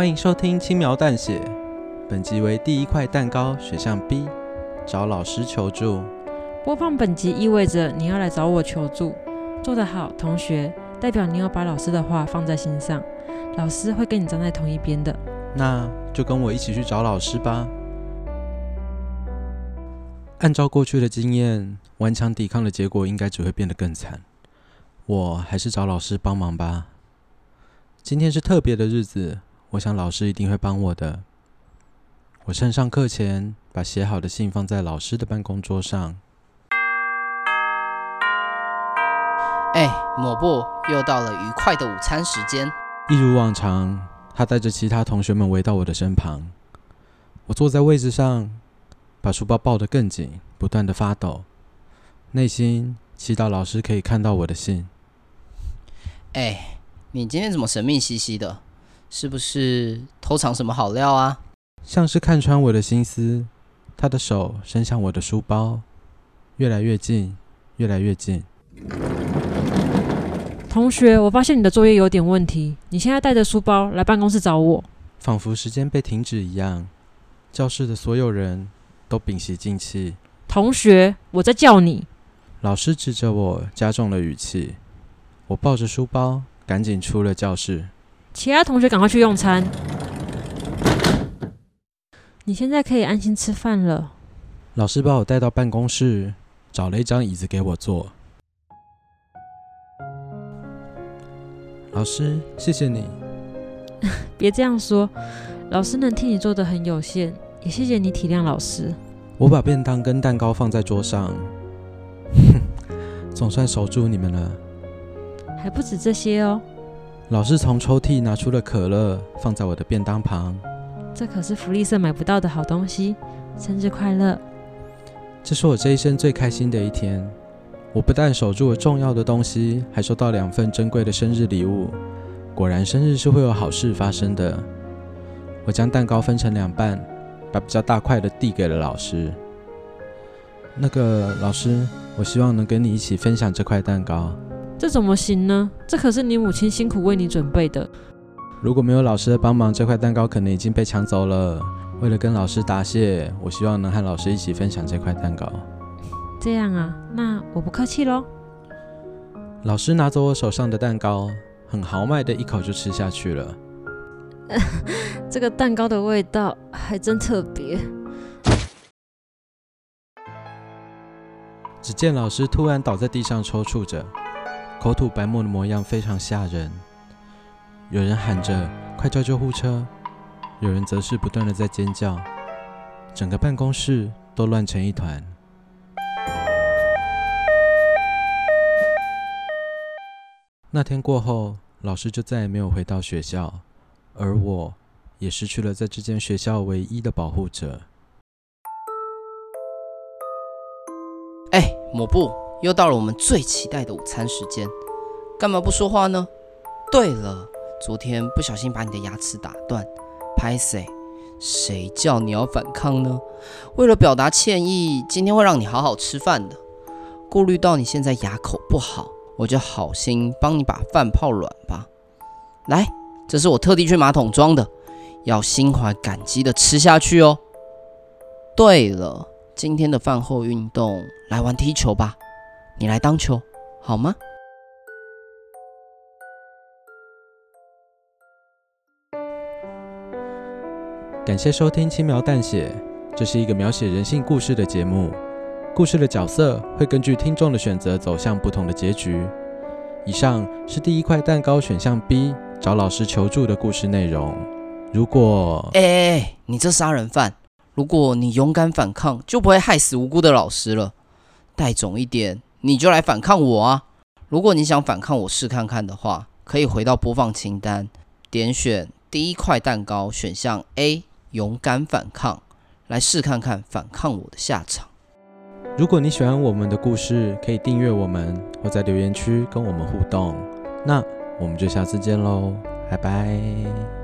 欢迎收听轻描淡写，本集为第一块蛋糕选项 B，找老师求助。播放本集意味着你要来找我求助，做得好，同学，代表你要把老师的话放在心上，老师会跟你站在同一边的。那就跟我一起去找老师吧。按照过去的经验，顽强抵抗的结果应该只会变得更惨。我还是找老师帮忙吧。今天是特别的日子，我想老师一定会帮我的。我趁上课前把写好的信放在老师的办公桌上。哎，抹布，又到了愉快的午餐时间。一如往常，他带着其他同学们围到我的身旁。我坐在位置上。把书包抱得更紧，不断的发抖，内心祈祷老师可以看到我的信。哎，你今天怎么神秘兮兮的？是不是偷藏什么好料啊？像是看穿我的心思，他的手伸向我的书包，越来越近，越来越近。同学，我发现你的作业有点问题，你现在带着书包来办公室找我，仿佛时间被停止一样，教室的所有人。都屏息静气。同学，我在叫你。老师指着我，加重了语气。我抱着书包，赶紧出了教室。其他同学，赶快去用餐。你现在可以安心吃饭了。老师把我带到办公室，找了一张椅子给我坐。老师，谢谢你。别这样说，老师能替你做的很有限。也谢谢你体谅老师。我把便当跟蛋糕放在桌上，哼，总算守住你们了。还不止这些哦。老师从抽屉拿出了可乐，放在我的便当旁。这可是福利社买不到的好东西。生日快乐！这是我这一生最开心的一天。我不但守住了重要的东西，还收到两份珍贵的生日礼物。果然，生日是会有好事发生的。我将蛋糕分成两半。把比较大块的递给了老师。那个老师，我希望能跟你一起分享这块蛋糕。这怎么行呢？这可是你母亲辛苦为你准备的。如果没有老师的帮忙，这块蛋糕可能已经被抢走了。为了跟老师答谢，我希望能和老师一起分享这块蛋糕。这样啊，那我不客气喽。老师拿走我手上的蛋糕，很豪迈的一口就吃下去了。这个蛋糕的味道还真特别。只见老师突然倒在地上抽搐着，口吐白沫的模样非常吓人。有人喊着“快叫救护车”，有人则是不断的在尖叫，整个办公室都乱成一团。那天过后，老师就再也没有回到学校。而我也失去了在这间学校唯一的保护者。哎，抹布，又到了我们最期待的午餐时间，干嘛不说话呢？对了，昨天不小心把你的牙齿打断，拍谢，谁叫你要反抗呢？为了表达歉意，今天会让你好好吃饭的。顾虑到你现在牙口不好，我就好心帮你把饭泡软吧。来。这是我特地去马桶装的，要心怀感激的吃下去哦。对了，今天的饭后运动来玩踢球吧，你来当球好吗？感谢收听《轻描淡写》，这是一个描写人性故事的节目，故事的角色会根据听众的选择走向不同的结局。以上是第一块蛋糕选项 B。找老师求助的故事内容。如果……哎哎哎，你这杀人犯！如果你勇敢反抗，就不会害死无辜的老师了。带种一点，你就来反抗我啊！如果你想反抗我试看看的话，可以回到播放清单，点选第一块蛋糕选项 A，勇敢反抗，来试看看反抗我的下场。如果你喜欢我们的故事，可以订阅我们，或在留言区跟我们互动。那。我们就下次见喽，拜拜。